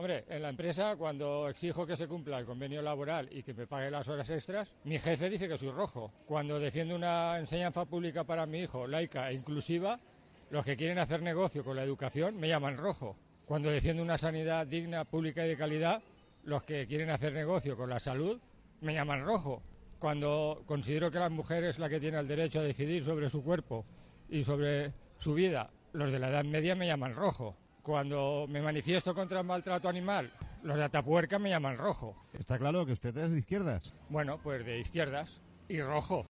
Hombre, en la empresa, cuando exijo que se cumpla el convenio laboral y que me pague las horas extras, mi jefe dice que soy rojo. Cuando defiendo una enseñanza pública para mi hijo, laica e inclusiva, los que quieren hacer negocio con la educación me llaman rojo. Cuando defiendo una sanidad digna, pública y de calidad, los que quieren hacer negocio con la salud me llaman rojo. Cuando considero que la mujer es la que tiene el derecho a decidir sobre su cuerpo y sobre su vida, los de la Edad Media me llaman rojo. Cuando me manifiesto contra el maltrato animal, los de Atapuerca me llaman rojo. Está claro que usted es de izquierdas. Bueno, pues de izquierdas y rojo.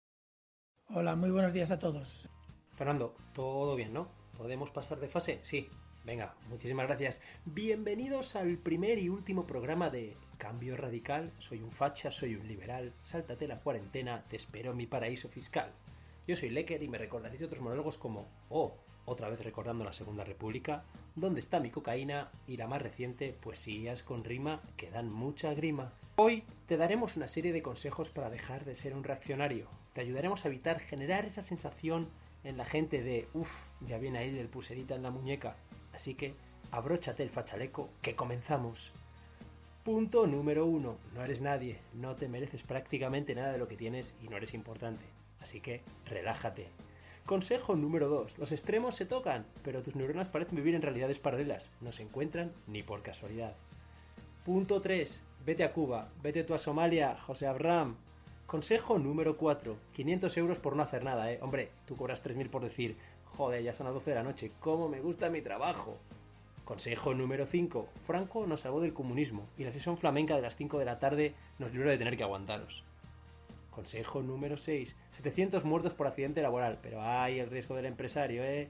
Hola, muy buenos días a todos. Fernando, todo bien, ¿no? ¿Podemos pasar de fase? Sí. Venga, muchísimas gracias. Bienvenidos al primer y último programa de Cambio Radical. Soy un facha, soy un liberal. Sáltate la cuarentena, te espero en mi paraíso fiscal. Yo soy Lecker y me recordaréis otros monólogos como Oh, otra vez recordando la Segunda República, ¿Dónde está mi cocaína? Y la más reciente, Poesías con rima que dan mucha grima. Hoy te daremos una serie de consejos para dejar de ser un reaccionario. Te ayudaremos a evitar generar esa sensación en la gente de uff, ya viene ahí el puserita en la muñeca. Así que abróchate el fachaleco que comenzamos. Punto número uno. No eres nadie, no te mereces prácticamente nada de lo que tienes y no eres importante. Así que relájate. Consejo número 2. Los extremos se tocan, pero tus neuronas parecen vivir en realidades paralelas. No se encuentran ni por casualidad. Punto 3. Vete a Cuba. Vete tú a Somalia, José Abraham. Consejo número 4. 500 euros por no hacer nada, ¿eh? Hombre, tú cobras 3.000 por decir, joder, ya son las 12 de la noche, ¿cómo me gusta mi trabajo? Consejo número 5. Franco nos salvó del comunismo y la sesión flamenca de las 5 de la tarde nos libró de tener que aguantaros. Consejo número 6. 700 muertos por accidente laboral. Pero hay el riesgo del empresario, ¿eh?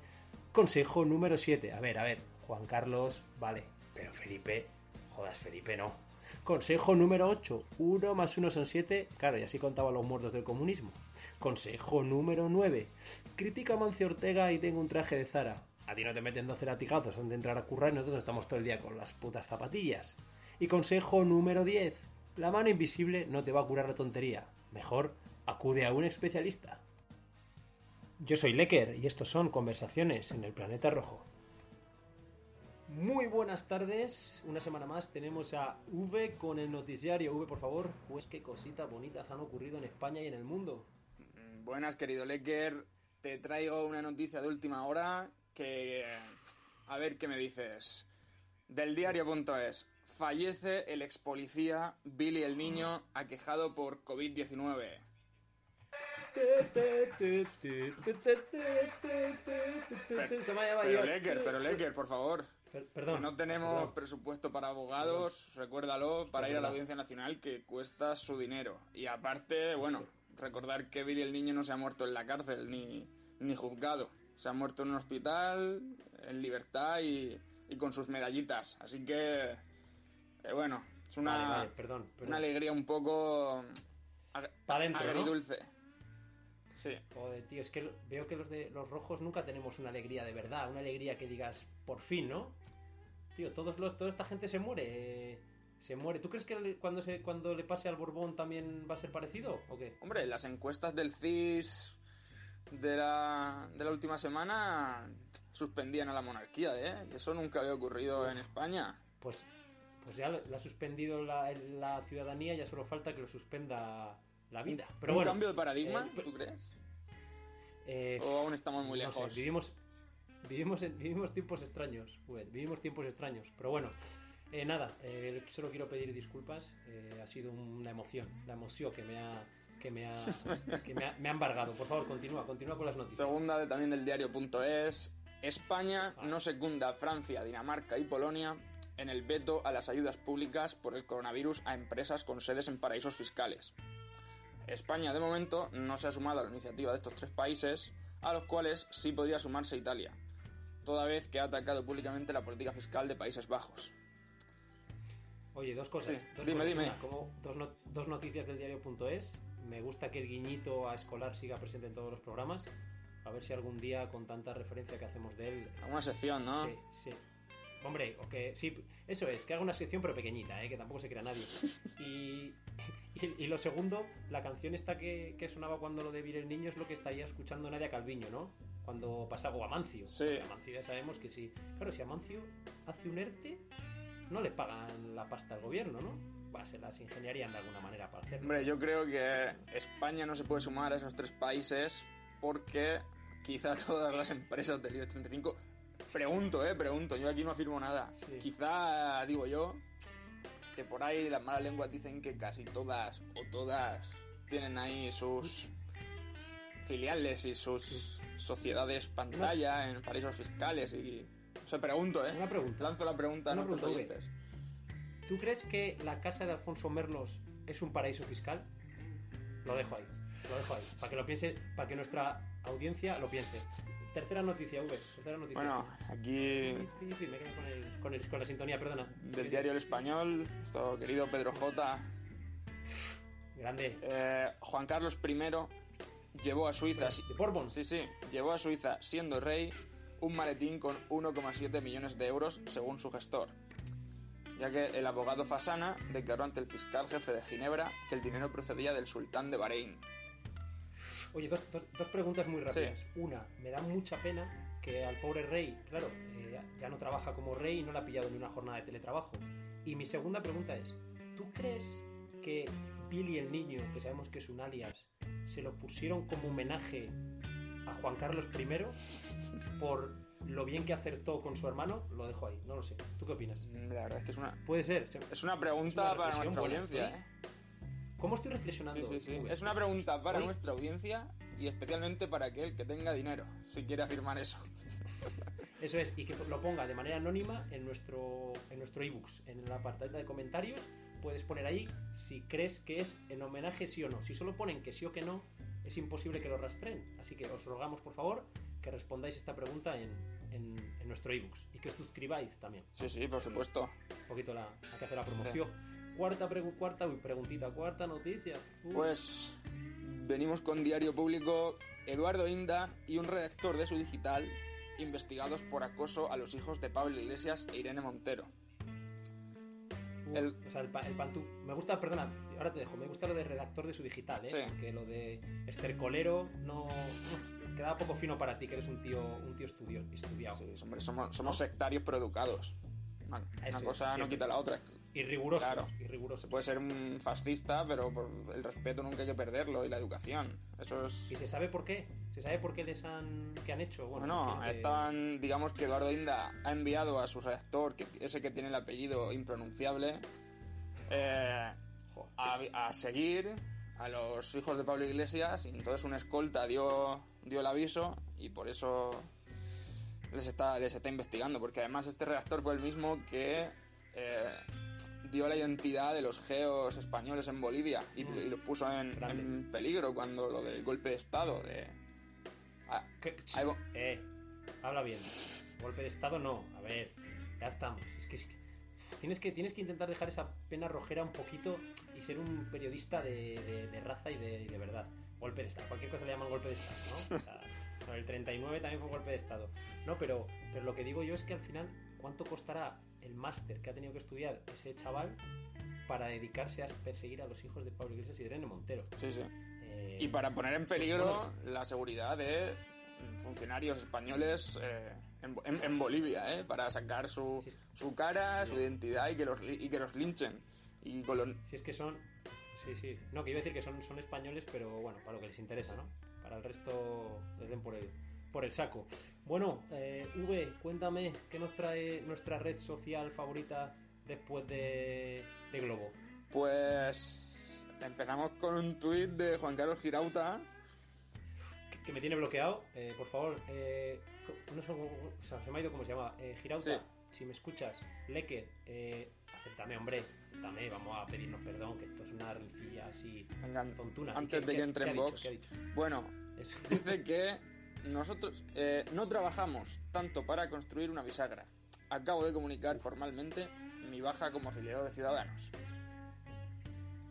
Consejo número 7. A ver, a ver. Juan Carlos, vale. Pero Felipe, jodas, Felipe no. Consejo número 8. 1 más 1 son 7. Claro, y así contaba los muertos del comunismo. Consejo número 9. Critica a Mancio Ortega y tengo un traje de Zara. A ti no te meten 12 latigazos antes de entrar a currar y nosotros estamos todo el día con las putas zapatillas. Y consejo número 10. La mano invisible no te va a curar la tontería. Mejor acude a un especialista. Yo soy Lecker y estos son Conversaciones en el Planeta Rojo. Muy buenas tardes, una semana más tenemos a V con el noticiario. V, por favor, pues qué cositas bonitas han ocurrido en España y en el mundo. Buenas, querido Lecker. Te traigo una noticia de última hora que... A ver qué me dices. Del diario.es. Fallece el ex policía Billy el Niño aquejado por COVID-19. Pero Lecker, pero Lecker, por favor. Perdón. Que no tenemos perdón. presupuesto para abogados, recuérdalo, para ir a la Audiencia Nacional que cuesta su dinero. Y aparte, bueno, recordar que Billy el Niño no se ha muerto en la cárcel ni, ni juzgado. Se ha muerto en un hospital, en libertad y, y con sus medallitas. Así que, eh, bueno, es una, Vale, vale, perdón, perdón. una alegría un poco ag- Pa' dentro, ¿no? agridulce. Sí. Joder, tío, es que veo que los de los rojos nunca tenemos una alegría de verdad, una alegría que digas, por fin, ¿no? Tío, todos los, toda esta gente se muere. eh, Se muere. ¿Tú crees que cuando, se, cuando le pase al Borbón también va a ser parecido? ¿O qué? Hombre, las encuestas del CIS de la, de la última semana suspendían a la monarquía, ¿eh? Y eso nunca había ocurrido en España. Pues, pues ya la ha suspendido la, la ciudadanía, ya solo falta que lo suspenda la vida. Pero ¿Un bueno, cambio de paradigma, eh, tú crees? eh, ¿O aún estamos muy no sé, lejos? vivimos, vivimos, vivimos tiempos extraños, Ued, vivimos tiempos extraños. Pero bueno, eh, nada, eh, solo quiero pedir disculpas. eh, ha sido una emoción, la emoción que me ha, que me ha, que me ha, me ha embargado. Por favor, continúa, continúa con las noticias. Segunda de, también del diario.es. España no secunda a Francia, Dinamarca y Polonia en el veto a las ayudas públicas por el coronavirus a empresas con sedes en paraísos fiscales. España, de momento, no se ha sumado a la iniciativa de estos tres países, a los cuales sí podría sumarse Italia, toda vez que ha atacado públicamente la política fiscal de Países Bajos. Oye, dos cosas. Sí, dos dime, cosas. dime. Una, como dos, no- dos noticias del diario.es. Me gusta que el guiñito a Escolar siga presente en todos los programas. A ver si algún día, con tanta referencia que hacemos de él. Alguna sección, ¿no? Sí, sí. Hombre, o que sí, eso es, que haga una sección pero pequeñita, ¿eh? que tampoco se crea nadie. Y, y, y lo segundo, la canción esta que, que sonaba cuando lo de Vir el Niño es lo que estaría escuchando Nadia Calviño, ¿no? Cuando pasaba o Amancio. Sí. Amancio ya sabemos que sí. Claro, si Amancio hace un ERTE, no le pagan la pasta al gobierno, ¿no? Va, se las ingeniarían de alguna manera para hacerlo. Hombre, yo creo que España no se puede sumar a esos tres países porque quizá todas las empresas del IBEX 35... Pregunto, eh, pregunto, yo aquí no afirmo nada. Sí. Quizá, digo yo, que por ahí las malas lenguas dicen que casi todas o todas tienen ahí sus filiales y sus sociedades pantalla en paraísos fiscales y... O sea, pregunto, eh. Una pregunta. Lanzo la pregunta a Una nuestros pregunta, oyentes. ¿Tú crees que la casa de Alfonso Merlos es un paraíso fiscal? Lo dejo ahí, lo dejo ahí, para que lo piense, para que nuestra audiencia lo piense. Tercera noticia, V, tercera noticia. Bueno, aquí Sí, sí, me quedo con, el- con el- con la sintonía, perdona. del diario El Español, nuestro querido Pedro J. Grande. Eh, Juan Carlos I llevó a Suiza, De Bourbon. sí, sí, llevó a Suiza, siendo rey, un maletín con 1,7 millones de euros, según su gestor. Ya que el abogado Fasana declaró ante el fiscal jefe de Ginebra que el dinero procedía del sultán de Bahrein. Oye, dos, dos- dos preguntas muy rápidas. Una, me da mucha pena que al pobre rey, claro, eh, ya no trabaja como rey y no le ha pillado ni una jornada de teletrabajo. Y mi segunda pregunta es, ¿tú crees que Billy el Niño, que sabemos que es un alias, se lo pusieron como homenaje a Juan Carlos I por lo bien que acertó con su hermano? Lo dejo ahí, no lo sé. ¿Tú qué opinas? Mm, La verdad es que es una, Puede ser. se- es una pregunta Es una para nuestra buena, audiencia, ¿sí? ¿eh? ¿Cómo estoy reflexionando? Sí, sí, sí. Es una pregunta para Hoy- nuestra audiencia y especialmente para aquel que tenga dinero, si quiere afirmar eso. Eso es, y que lo ponga de manera anónima en nuestro en nuestro ebooks, en el apartado de comentarios. Puedes poner ahí si crees que es en homenaje sí o no. Si solo ponen que sí o que no, es imposible que lo rastreen. Así que os rogamos, por favor, que respondáis esta pregunta en, en, en nuestro ebooks y que os suscribáis también. Sí, sí, por supuesto. Un poquito la, hay que hacer la promoción. Cuarta, pregu- cuarta uy, preguntita, cuarta noticia. Uy. Pues venimos con Diario Público, Eduardo Inda y un redactor de su digital investigados por acoso a los hijos de Pablo Iglesias e Irene Montero. Uf, el- O sea, el, el pantú. Me gusta, perdona, ahora te dejo. Me gusta lo de redactor de su digital, ¿eh? Sí. Porque lo de estercolero no. uf, queda poco fino para ti, que eres un tío, un tío estudio, estudiado. Sí, hombre, somos, somos sectarios pero educados. Una, Eso cosa no quita la otra. Y riguroso. Claro. Y riguroso. Se puede ser un fascista, pero por el respeto nunca hay que perderlo y la educación. Eso es... ¿Y se sabe por qué? ¿Se sabe por qué les han. ¿Qué han hecho? Bueno, entiendo que- estaban, digamos que Eduardo Inda ha enviado a su redactor, que ese que tiene el apellido impronunciable, eh, a, a seguir a los hijos de Pablo Iglesias y entonces una escolta dio, dio el aviso y por eso les está, les está investigando, porque además este redactor fue el mismo que eh, dio la identidad de los geos españoles en Bolivia y, y los puso en, en peligro cuando lo del golpe de Estado de... Ah. Eh, habla bien. Golpe de estado no. A ver, ya estamos. Es que, es que- tienes que tienes que intentar dejar esa pena rojera un poquito y ser un periodista de, de- de raza y de, de verdad. Golpe de estado. Cualquier cosa le llaman golpe de estado, ¿no? O sea, bueno, el 39 también fue golpe de estado. No, pero, pero lo que digo yo es que al final, ¿cuánto costará el máster que ha tenido que estudiar ese chaval para dedicarse a perseguir a los hijos de Pablo Iglesias y de Irene Montero? sí, sí. Eh, Y para poner en peligro bueno. la seguridad de funcionarios españoles eh, en, en- en Bolivia, ¿eh? Para sacar su, su cara, su identidad y que los, y que los linchen. Y con lo- Si es que son. Sí, sí. No, que iba a decir que son, son españoles, pero bueno, para lo que les interesa, ¿no? Para el resto les den por el, por el saco. Bueno, eh, V, cuéntame qué nos trae nuestra red social favorita después de, de Globo. Pues empezamos con un tuit de Juan Carlos Girauta. Que, que me tiene bloqueado, eh, por favor. Eh, no sé cómo- o sea, se me ha ido cómo se llama. Eh, Girauta, Sí. si me escuchas, Leque, eh, acéptame, hombre. Acéptame, vamos a pedirnos perdón, que esto es una rencilla así Venga, tontuna. ¿Y antes de que entre en dicho? Bueno, Es- dice que nosotros eh, no trabajamos tanto para construir una bisagra. Acabo de comunicar formalmente mi baja como afiliado de Ciudadanos.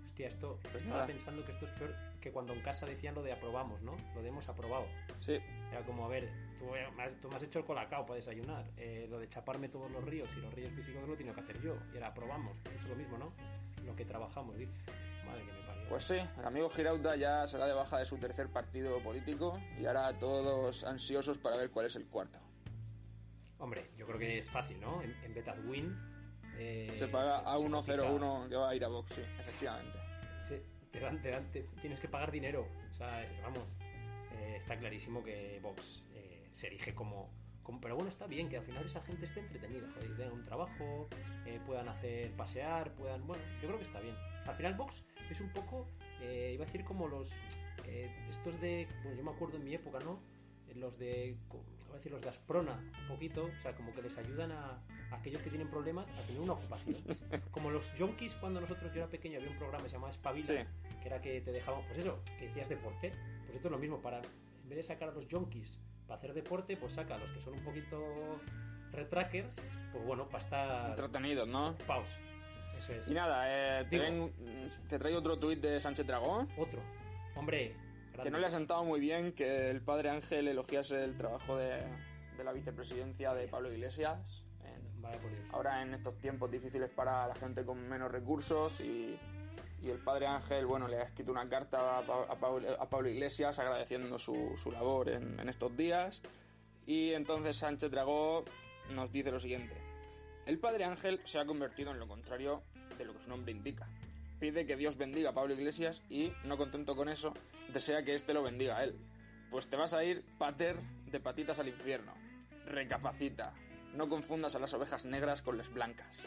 Hostia, esto Pues estaba nada. pensando que esto es peor que cuando en casa decían lo de aprobamos, ¿no? Lo de hemos aprobado. Sí, Era como, a ver, tú, eh, me has, tú me has hecho el colacao para desayunar. Eh, lo de chaparme todos los ríos y los ríos físicos lo tengo que hacer yo. Y era aprobamos. Esto es lo mismo, ¿no? Lo que trabajamos, dice. Pues sí, el amigo Girauta ya se da de baja de su tercer partido político y ahora todos ansiosos para ver cuál es el cuarto. Hombre, yo creo que es fácil, ¿no? En, en Betadwin... eh, Se paga a se cotiza- 101 que va a ir a Vox, sí, efectivamente. Sí, te dan, te dan- te- tienes que pagar dinero. O sea, vamos, eh, está clarísimo que Vox eh, se erige como, como- Pero bueno, está bien que al final esa gente esté entretenida, joder, tengan un trabajo, eh, puedan hacer pasear, puedan... Bueno, yo creo que está bien. Al final Vox es un poco, eh, iba a decir como los... eh, estos de... Bueno, yo me acuerdo en mi época, ¿no? Eh, Los de... Iba a decir los de Asprona, un poquito, o sea, como que les ayudan a, a aquellos que tienen problemas a tener una ocupación. Como los junkies cuando nosotros, yo era pequeño, había un programa que se llamaba Espabila, Sí. que era que te dejaban, pues eso, que decías deporte, pues esto es lo mismo, para, en vez de sacar a los junkies para hacer deporte, pues saca a los que son un poquito retrackers, pues bueno, para estar Entretenidos, ¿no? paus. Eso es. Y nada, eh, te, Digo- ven- te traigo otro tuit de Sánchez Dragón, Otro. Hombre, que grande. no le ha sentado muy bien que el padre Ángel elogiase el trabajo de, de la vicepresidencia de Pablo Iglesias. en- Vaya por Dios. ahora en estos tiempos difíciles para la gente con menos recursos y, y el padre Ángel, bueno, le ha escrito una carta a, Pa- a Pablo, a Pablo Iglesias agradeciendo su, su labor en, en estos días. Y entonces Sánchez Dragó nos dice lo siguiente. El padre Ángel se ha convertido en lo contrario de lo que su nombre indica. Pide que Dios bendiga a Pablo Iglesias y, no contento con eso, desea que éste lo bendiga a él. Pues te vas a ir, pater, de patitas al infierno. Recapacita. No confundas a las ovejas negras con las blancas.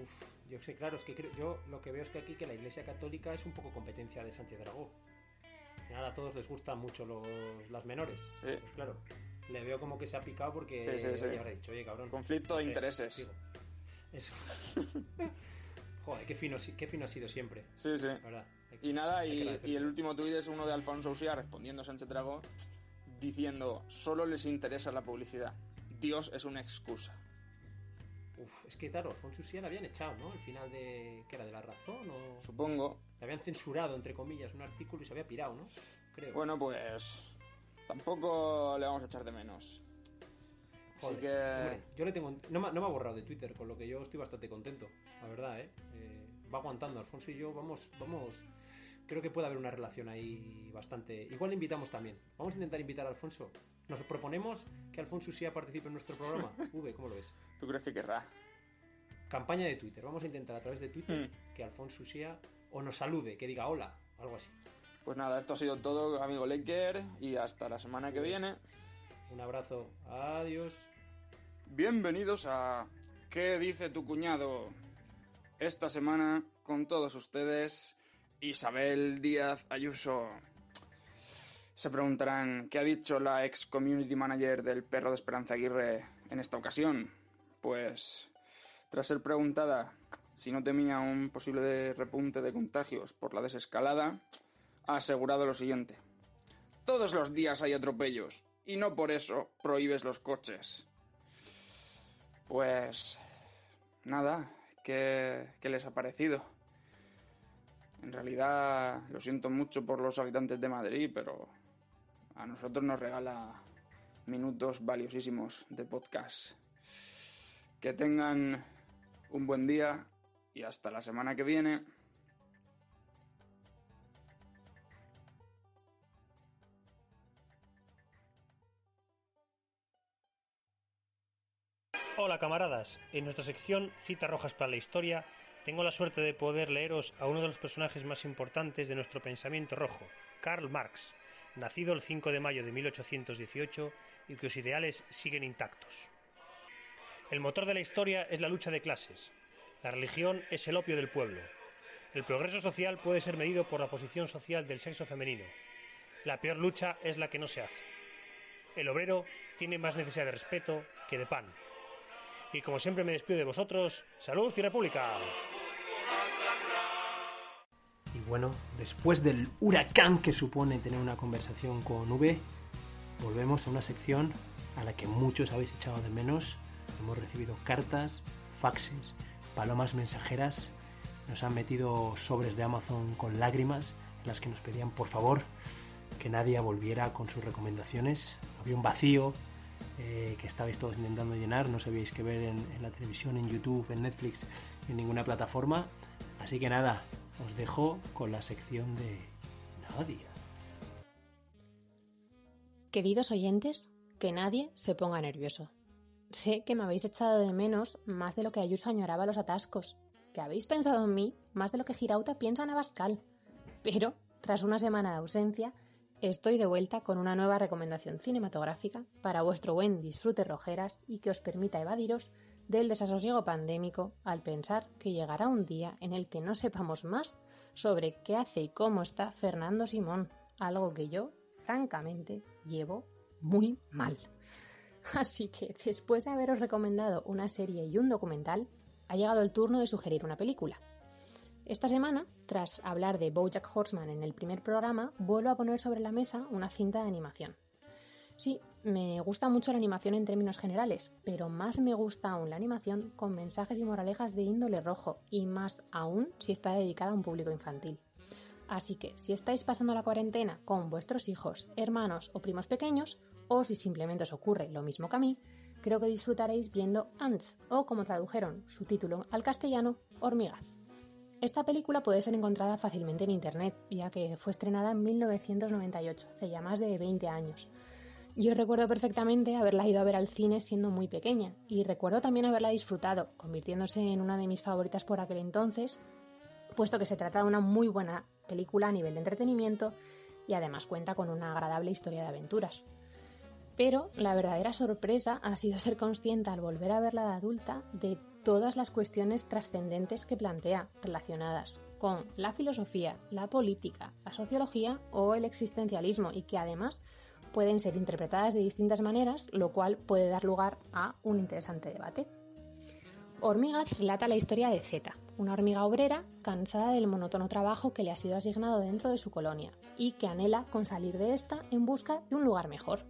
Uf, yo sé, claro, es que creo- yo lo que veo es que aquí que la Iglesia Católica es un poco competencia de Sánchez Dragó. Final a todos les gustan mucho los, las menores. Sí. Pues claro, le veo como que se ha picado porque Sí, sí, sí. oye, habrá dicho, oye, cabrón. Conflicto de intereses. sigo. Eso. Joder, qué fino, qué fino ha sido siempre, Sí, sí. la verdad. Hay que- Y nada, y, el último tuit es uno de Alfonso Usía respondiendo a Sánchez Dragó diciendo, solo les interesa la publicidad. Dios es una excusa. Uf, es que claro, Alfonso Usía le habían echado, ¿no? Al final de... ¿Qué era? ¿De la razón? O... Supongo. Le habían censurado, entre comillas, un artículo y se había pirado, ¿no? Creo. Bueno, pues tampoco le vamos a echar de menos. Joder, Así que... hombre, yo le tengo. No me, no me ha borrado de Twitter, con lo que yo estoy bastante contento, la verdad, ¿eh? Eh, va aguantando. Alfonso y yo vamos, vamos. Creo que puede haber una relación ahí bastante. Igual le invitamos también. Vamos a intentar invitar a Alfonso. Nos proponemos que Alfonso sí participe en nuestro programa. V, ¿cómo lo ves? ¿Tú crees que querrá? Campaña de Twitter. Vamos a intentar a través de Twitter Hmm. que Alfonso Usía o nos salude, que diga hola, algo así. Pues nada, esto ha sido todo, amigo Laker, y hasta la semana que viene. Un abrazo. Adiós. Bienvenidos a ¿Qué dice tu cuñado? Esta semana con todos ustedes, Isabel Díaz Ayuso. Se preguntarán, ¿qué ha dicho la ex community manager del perro de Esperanza Aguirre en esta ocasión? Pues, tras ser preguntada si no temía un posible repunte de contagios por la desescalada, ha asegurado lo siguiente. Todos los días hay atropellos, y no por eso prohíbes los coches. Pues nada, ¿qué, qué les ha parecido? En realidad lo siento mucho por los habitantes de Madrid, pero a nosotros nos regala minutos valiosísimos de podcast. Que tengan un buen día y hasta la semana que viene. Hola camaradas, en nuestra sección Citas Rojas para la Historia tengo la suerte de poder leeros a uno de los personajes más importantes de nuestro pensamiento rojo, Karl Marx, nacido el 5 de mayo de 1818 y cuyos ideales siguen intactos. El motor de la historia es la lucha de clases. La religión es el opio del pueblo. El progreso social puede ser medido por la posición social del sexo femenino. La peor lucha es la que no se hace. El obrero tiene más necesidad de respeto que de pan. Y como siempre me despido de vosotros, salud y república. Y bueno, después del huracán que supone tener una conversación con V, volvemos a una sección a la que muchos habéis echado de menos. Hemos recibido cartas, faxes, palomas mensajeras, nos han metido sobres de Amazon con lágrimas en las que nos pedían por favor que nadie volviera con sus recomendaciones. Había un vacío eh, que estabais todos intentando llenar, no sabíais qué ver en, la televisión, en YouTube, en Netflix, en ninguna plataforma. Así que nada, os dejo con la sección de Nadia. Queridos oyentes, que nadie se ponga nervioso. Sé que me habéis echado de menos más de lo que Ayuso añoraba los atascos, que habéis pensado en mí más de lo que Girauta piensa en Abascal. Pero, tras una semana de ausencia, estoy de vuelta con una nueva recomendación cinematográfica para vuestro buen disfrute rojeras y que os permita evadiros del desasosiego pandémico al pensar que llegará un día en el que no sepamos más sobre qué hace y cómo está Fernando Simón, algo que yo, francamente, llevo muy mal. Así que, después de haberos recomendado una serie y un documental, ha llegado el turno de sugerir una película. Esta semana, tras hablar de Bojack Horseman en el primer programa, vuelvo a poner sobre la mesa una cinta de animación. Sí, me gusta mucho la animación en términos generales, pero más me gusta aún la animación con mensajes y moralejas de índole rojo, y más aún si está dedicada a un público infantil. Así que, si estáis pasando la cuarentena con vuestros hijos, hermanos o primos pequeños, o si simplemente os ocurre lo mismo que a mí, creo que disfrutaréis viendo Ants, o como tradujeron su título al castellano, Hormigaz. Esta película puede ser encontrada fácilmente en internet, ya que fue estrenada en 1998, hace ya más de 20 años. Yo recuerdo perfectamente haberla ido a ver al cine siendo muy pequeña, y recuerdo también haberla disfrutado, convirtiéndose en una de mis favoritas por aquel entonces, puesto que se trata de una muy buena película a nivel de entretenimiento y además cuenta con una agradable historia de aventuras. Pero la verdadera sorpresa ha sido ser consciente al volver a verla de adulta de todas las cuestiones trascendentes que plantea relacionadas con la filosofía, la política, la sociología o el existencialismo y que además pueden ser interpretadas de distintas maneras, lo cual puede dar lugar a un interesante debate. Hormigas relata la historia de Zeta, una hormiga obrera cansada del monótono trabajo que le ha sido asignado dentro de su colonia y que anhela con salir de esta en busca de un lugar mejor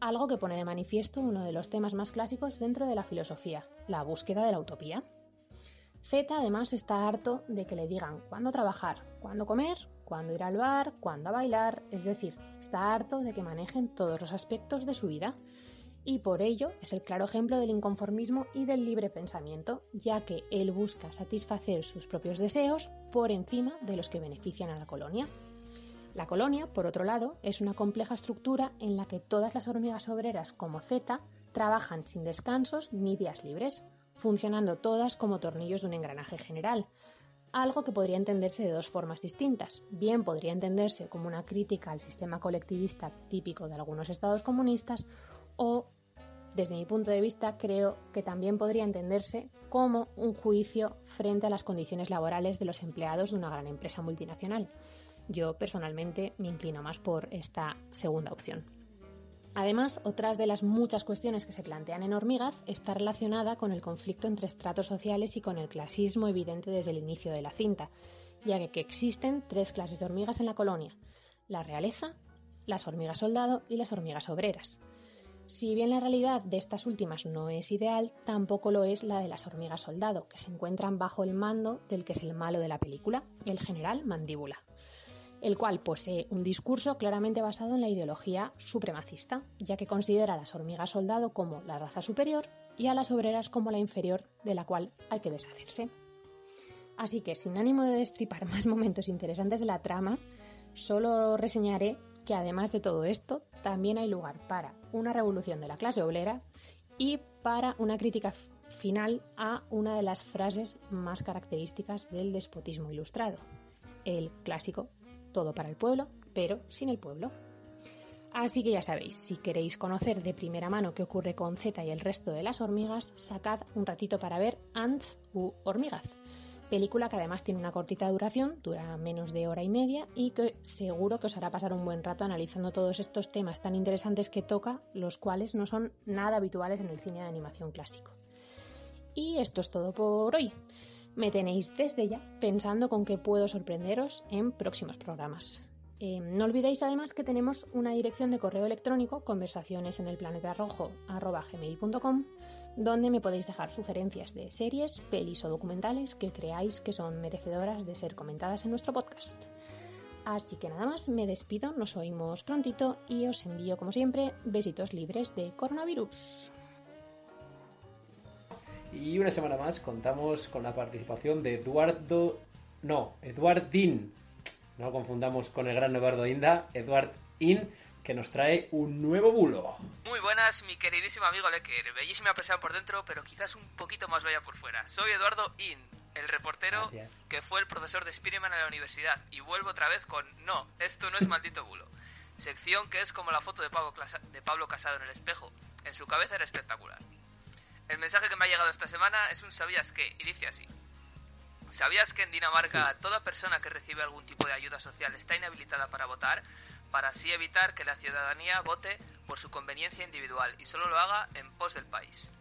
algo que pone de manifiesto uno de los temas más clásicos dentro de la filosofía, la búsqueda de la utopía. Z además está harto de que le digan cuándo trabajar, cuándo comer, cuándo ir al bar, cuándo bailar, es decir, está harto de que manejen todos los aspectos de su vida y por ello es el claro ejemplo del inconformismo y del libre pensamiento, ya que él busca satisfacer sus propios deseos por encima de los que benefician a la colonia. La colonia, por otro lado, es una compleja estructura en la que todas las hormigas obreras como Z trabajan sin descansos ni días libres, funcionando todas como tornillos de un engranaje general, algo que podría entenderse de dos formas distintas. Bien podría entenderse como una crítica al sistema colectivista típico de algunos estados comunistas o, desde mi punto de vista, creo que también podría entenderse como un juicio frente a las condiciones laborales de los empleados de una gran empresa multinacional. Yo personalmente me inclino más por esta segunda opción. Además, otras de las muchas cuestiones que se plantean en Hormigaz está relacionada con el conflicto entre estratos sociales y con el clasismo evidente desde el inicio de la cinta, ya que existen tres clases de hormigas en la colonia, la realeza, las hormigas soldado y las hormigas obreras. Si bien la realidad de estas últimas no es ideal, tampoco lo es la de las hormigas soldado, que se encuentran bajo el mando del que es el malo de la película, el general Mandíbula el cual posee un discurso claramente basado en la ideología supremacista, ya que considera a las hormigas soldado como la raza superior y a las obreras como la inferior de la cual hay que deshacerse. Así que, sin ánimo de destripar más momentos interesantes de la trama, solo reseñaré que además de todo esto, también hay lugar para una revolución de la clase obrera y para una crítica final a una de las frases más características del despotismo ilustrado, el clásico todo para el pueblo, pero sin el pueblo. Así que ya sabéis, si queréis conocer de primera mano qué ocurre con Z y el resto de las hormigas, sacad un ratito para ver Ants u Hormigaz, película que además tiene una cortita duración, dura menos de hora y media y que seguro que os hará pasar un buen rato analizando todos estos temas tan interesantes que toca, los cuales no son nada habituales en el cine de animación clásico. Y esto es todo por hoy me tenéis desde ya pensando con qué puedo sorprenderos en próximos programas. Eh, no olvidéis además que tenemos una dirección de correo electrónico conversaciones en el planeta rojo donde me podéis dejar sugerencias de series, pelis o documentales que creáis que son merecedoras de ser comentadas en nuestro podcast. Así que nada más, me despido, nos oímos prontito y os envío como siempre besitos libres de coronavirus. Y una semana más contamos con la participación de Eduardo... No, Eduardín. No lo confundamos con el gran Eduardo Inda. Eduard In, que nos trae un nuevo bulo. Muy buenas, mi queridísimo amigo Lecker. Bellísima persona por dentro, pero quizás un poquito más bella por fuera. Soy Eduardo In, el reportero Gracias. que fue el profesor de Spiderman en la universidad. Y vuelvo otra vez con No, esto no es maldito bulo. Sección que es como la foto de Pablo, Clasa- de Pablo Casado en el espejo. En su cabeza era espectacular. El mensaje que me ha llegado esta semana es un ¿sabías qué? Y dice así. ¿Sabías que en Dinamarca toda persona que recibe algún tipo de ayuda social está inhabilitada para votar, para así evitar que la ciudadanía vote por su conveniencia individual y solo lo haga en pos del país?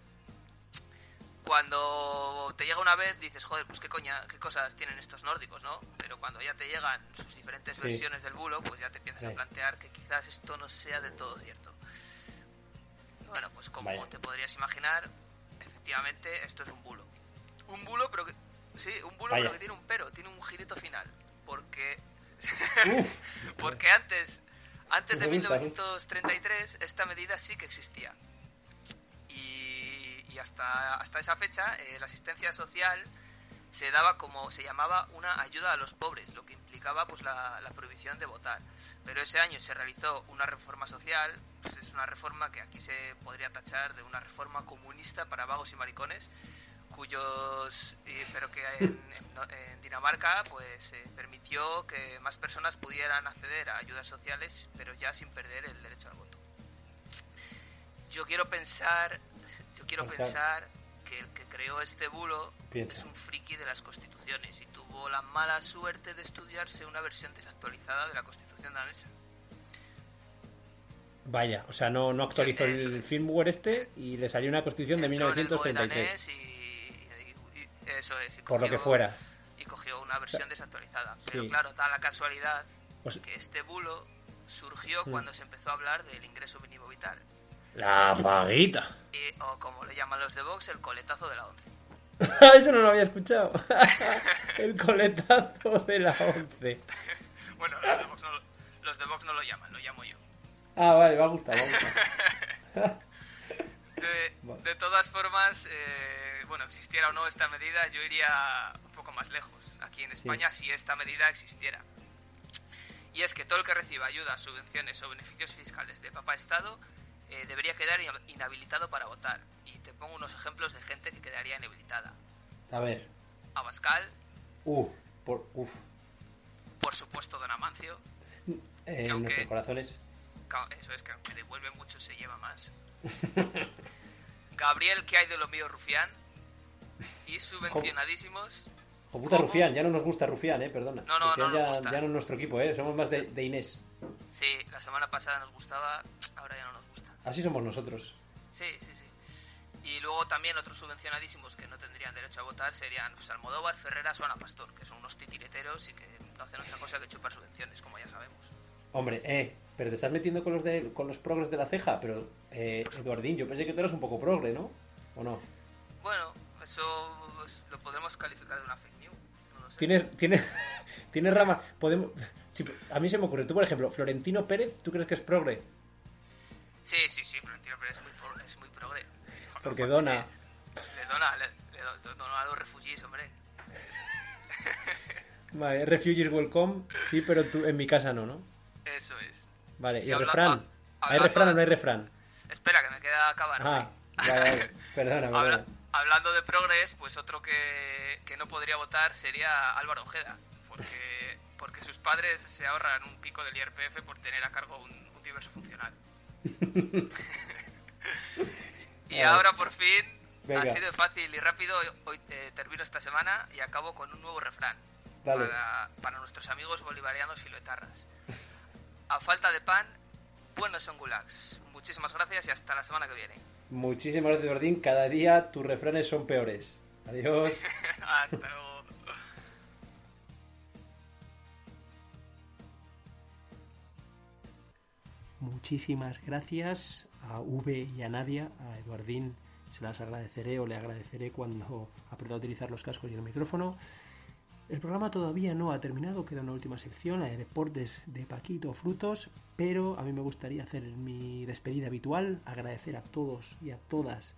Cuando te llega una vez dices, joder, pues qué coña, qué cosas tienen estos nórdicos, ¿no? Pero cuando ya te llegan sus diferentes Sí. versiones del bulo, pues ya te empiezas a plantear que quizás esto no sea del todo cierto. Bueno, pues como Vaya. te podrías imaginar, efectivamente esto es un bulo. Un bulo, pero que. Sí, un bulo, Vaya. pero que tiene un pero, tiene un girito final. Porque. Porque antes. Antes de Me gusta, ¿eh? 1933, esta medida sí que existía. Y, y hasta, hasta esa fecha, eh, la asistencia social se daba como se llamaba una ayuda a los pobres, lo que implicaba pues la, la prohibición de votar. Pero ese año se realizó una reforma social, pues es una reforma que aquí se podría tachar de una reforma comunista para vagos y maricones, cuyos y- pero que en, en Dinamarca pues eh, permitió que más personas pudieran acceder a ayudas sociales, pero ya sin perder el derecho al voto. Yo quiero pensar, yo quiero pensar que el que creó este bulo Piensa. es un friki de las constituciones y tuvo la mala suerte de estudiarse una versión desactualizada de la Constitución danesa. Vaya, o sea, no, no actualizó Sí, el es. firmware este y le salió una constitución de Entró 1933. danés y, y- y- eso es. y Por lo que cogió- fuera. Y cogió una versión desactualizada. sí. Pero claro, da la casualidad O sea- que este bulo surgió Mm. cuando se empezó a hablar del ingreso mínimo vital. La paguita. Y- o como le llaman los de Vox, el coletazo de la once. Eso no lo había escuchado. el coletazo de la 11. Bueno, los de, Vox no, lo- los de Vox no lo llaman, lo llamo yo. Ah, vale, gustado, me ha gustado. De, Vale. de todas formas, eh, bueno, existiera o no esta medida, yo iría un poco más lejos. Aquí en España, si esta medida existiera. Y es que todo el que reciba ayudas, subvenciones o beneficios fiscales de Papá Estado eh, debería quedar inhabilitado para votar. Y te pongo unos ejemplos de gente que quedaría inhabilitada. A ver. Abascal, Uf, por, uf. por supuesto Don Amancio, Eh, Que aunque- nuestros corazones. Eso es que aunque devuelve mucho se lleva más. Gabriel, que hay de lo mío, Rufián. Y subvencionadísimos. Joder, puta ¿Cómo? Rufián, ya no nos gusta Rufián, eh, perdona. No, no, no nos ya, gusta. ya no es nuestro equipo, eh, somos más de, de Inés. Sí, la semana pasada nos gustaba, ahora ya no nos. Así somos nosotros. Sí, sí, sí. Y luego también otros subvencionadísimos que no tendrían derecho a votar serían pues, Almodóvar, Ferreras o Ana Pastor, que son unos titireteros y que no hacen otra cosa que chupar subvenciones, como ya sabemos. Hombre, eh, pero te estás metiendo con los de, con los progres de la ceja, pero eh, Eduardín, yo pensé que tú eras un poco progre, ¿no? ¿O no? Bueno, eso pues, lo podemos calificar de una fake news. No lo sé. Tienes, tienes, tienes rama. Podemos. si- a mí se me ocurre, tú por ejemplo, Florentino Pérez, ¿tú crees que es progre? Sí, sí, sí, Florentino Pérez es muy, pro- es muy progre. Porque dona. Le dona, le, le do- dona a los refugiés, hombre. Vale, refugees welcome, sí, pero tú en mi casa no, ¿no? Eso es. Vale, ¿y el refrán? ¿Hay refrán o no hay refrán? Espera, que me queda acabar. Ah, vale, vale, perdona, perdona. Habla- hablando de progres, pues otro que, que no podría votar sería Álvaro Ojeda, porque, porque sus padres se ahorran un pico del IRPF por tener a cargo un, un diverso funcional. y ahora por fin, Venga. así de fácil y rápido, hoy eh, termino esta semana y acabo con un nuevo refrán para, para nuestros amigos bolivarianos filoetarras. A falta de pan, buenos son gulags. Muchísimas gracias y hasta la semana que viene. Muchísimas gracias, Eduardín. Cada día tus refranes son peores. Adiós. hasta luego. Muchísimas gracias a V y a Nadia, a Eduardín se las agradeceré o le agradeceré cuando aprenda a utilizar los cascos y el micrófono. El programa todavía no ha terminado, queda una última sección, la de deportes de Paquito Frutos, pero a mí me gustaría hacer mi despedida habitual, agradecer a todos y a todas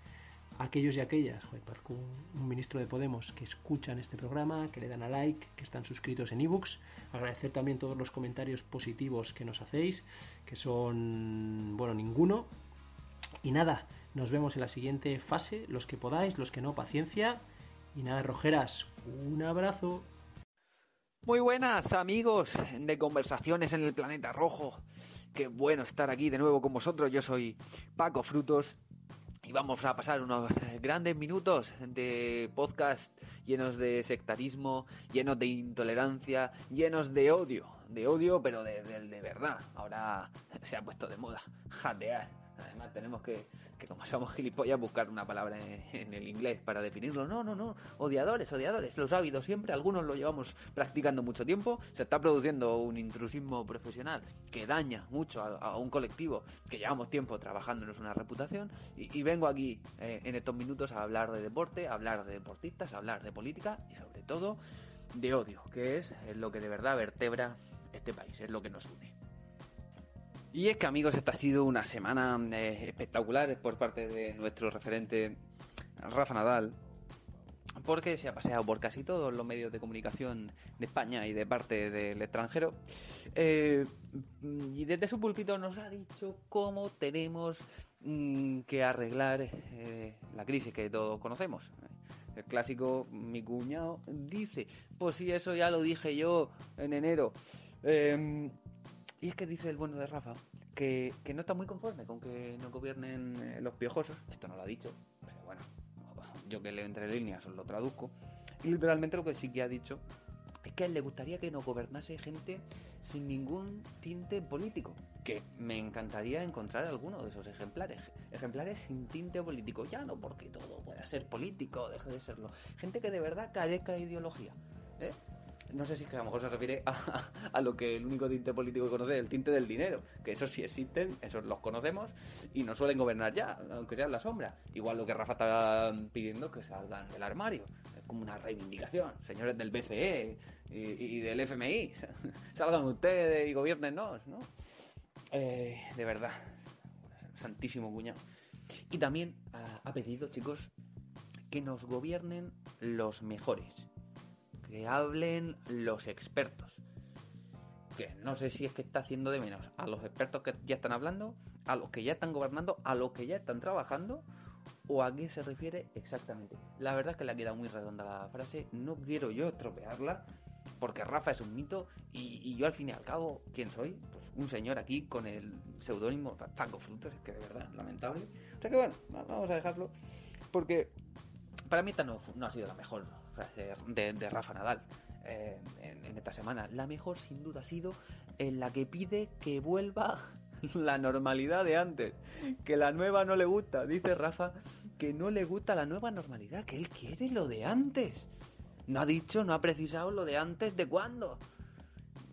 aquellos y aquellas, parezco un, ministro de Podemos, que escuchan este programa, que le dan a like, que están suscritos en ebooks. Agradecer también todos los comentarios positivos que nos hacéis, que son, bueno, ninguno. Y nada, nos vemos en la siguiente fase, los que podáis, los que no, paciencia. Y nada, Rojeras, un abrazo. Muy buenas amigos de Conversaciones en el Planeta Rojo. Qué bueno estar aquí de nuevo con vosotros. Yo soy Paco Frutos y vamos a pasar unos grandes minutos de podcast llenos de sectarismo, llenos de intolerancia, llenos de odio. De odio, pero de, de verdad. Ahora se ha puesto de moda jadear Además tenemos que, que como somos gilipollas, buscar una palabra en, el inglés para definirlo. No, no, no. Odiadores, odiadores. Los ha habido siempre. Algunos lo llevamos practicando mucho tiempo. Se está produciendo un intrusismo profesional que daña mucho a, un colectivo que llevamos tiempo trabajándonos una reputación. Y, vengo aquí eh, en estos minutos a hablar de deporte, a hablar de deportistas, a hablar de política y sobre todo de odio, que es lo que de verdad vertebra este país, es lo que nos une. Y es que amigos, esta ha sido una semana eh, espectacular por parte de nuestro referente Rafa Nadal, porque se ha paseado por casi todos los medios de comunicación de España y de parte del extranjero. Eh, y desde su púlpito nos ha dicho cómo tenemos mm, que arreglar eh, la crisis que todos conocemos. El clásico, mi cuñado dice, pues si eso ya lo dije yo en enero. Y es que dice el bueno de Rafa que, no está muy conforme con que no gobiernen eh, los piojosos. Esto no lo ha dicho, pero bueno, yo que leo entre líneas os lo traduzco. Y literalmente lo que sí que ha dicho es que a él le gustaría que no gobernase gente sin ningún tinte político. Que me encantaría encontrar alguno de esos ejemplares. Ejemplares sin tinte político. Ya no porque todo pueda ser político, deje de serlo. Gente que de verdad carezca de ideología. ¿eh? No sé si es que a lo mejor se refiere a, lo que el único tinte político que conoce, el tinte del dinero, que esos sí existen, esos los conocemos y no suelen gobernar ya, aunque sea en la sombra. Igual lo que Rafa está pidiendo que salgan del armario, es como una reivindicación, señores del BCE y, del FMI, salgan ustedes y gobiernenos, ¿no? Eh, de verdad, santísimo cuñado. Y también ha pedido, chicos, que nos gobiernen los mejores que hablen los expertos. Que no sé si es que está haciendo de menos a los expertos que ya están hablando, a los que ya están gobernando, a los que ya están trabajando, o a qué se refiere exactamente. La verdad es que le ha quedado muy redonda la frase, no quiero yo estropearla, porque Rafa es un mito y, yo al fin y al cabo, ¿quién soy? Pues un señor aquí con el seudónimo Paco Frutos, que de verdad lamentable. O sea que bueno, vamos a dejarlo, porque para mí esta no, no ha sido la mejor de, Rafa Nadal eh, en, esta semana. La mejor sin duda ha sido en la que pide que vuelva la normalidad de antes. Que la nueva no le gusta. Dice Rafa que no le gusta la nueva normalidad, que él quiere lo de antes. No ha dicho, no ha precisado lo de antes de cuándo.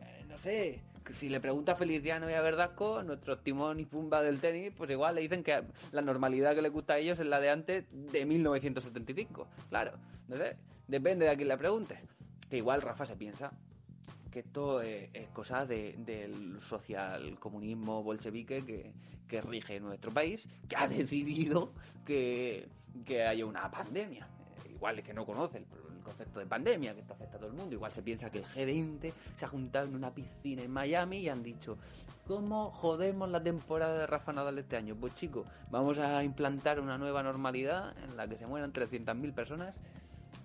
Eh, no sé, si le pregunta a Feliciano y a Verdasco, nuestro timón y pumba del tenis, pues igual le dicen que la normalidad que le gusta a ellos es la de antes de 1975. Claro, no sé, depende de a quién le pregunte. Que igual Rafa se piensa que esto es, cosa del social comunismo bolchevique que, que, rige nuestro país, que ha decidido que, haya una pandemia. igual es que no conoce el concepto de pandemia, que esto afecta a todo el mundo. Igual se piensa que el G20 se ha juntado en una piscina en Miami y han dicho, ¿cómo jodemos la temporada de Rafa Nadal este año? Pues chicos, vamos a implantar una nueva normalidad en la que se mueran 300.000 personas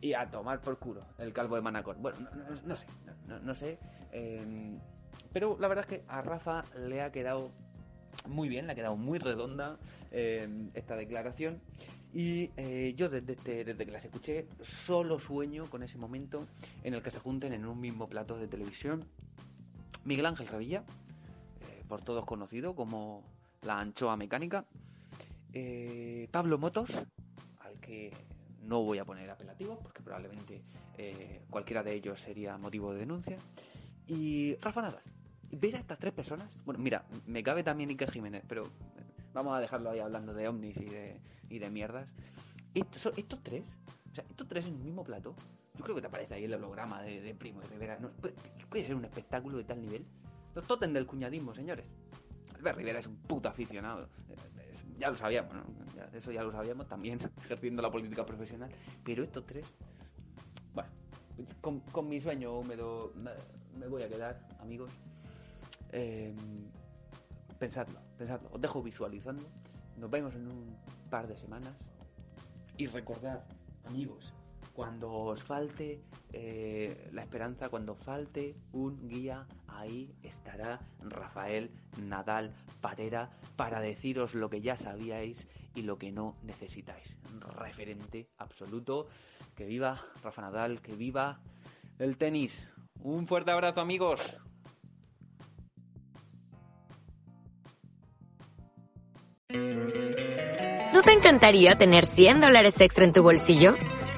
y a tomar por culo el calvo de Manacor. Bueno, no, sé, no, sé. Em, pero la verdad es que a Rafa le ha quedado muy bien, le ha quedado muy redonda em, esta declaración. Y eh, yo desde, desde que las escuché solo sueño con ese momento en el que se junten en un mismo plato de televisión Miguel Ángel Revilla, eh, por todos conocido como la anchoa mecánica, eh, Pablo Motos, al que no voy a poner apelativo porque probablemente cualquiera de ellos sería motivo de denuncia, y Rafa Nadal. Ver a estas tres personas, bueno, mira, me cabe también Iker Jiménez, pero vamos a dejarlo ahí hablando de ovnis y de, y de mierdas. estos, estos tres, o sea, estos tres en un mismo plato, yo creo que te aparece ahí el holograma de, de Primo de Rivera. ¿no? ¿Puede, puede ser un espectáculo de tal nivel? Los totem del cuñadismo, señores. Albert Rivera es un puto aficionado. Ya lo sabíamos, ¿no? Eso ya lo sabíamos también, ejerciendo la política profesional. Pero estos tres, bueno, con, con mi sueño húmedo me, voy a quedar, amigos. Eh, pensadlo, pensadlo. Os dejo visualizando. Nos vemos en un par de semanas. Y recordad, amigos, cuando os falte eh, la esperanza, cuando falte un guía, ahí estará Rafael Nadal Parera para deciros lo que ya sabíais y lo que no necesitáis. Referente absoluto. Que viva Rafa Nadal, que viva el tenis. Un fuerte abrazo, amigos. ¿No te encantaría tener 100 dólares extra en tu bolsillo?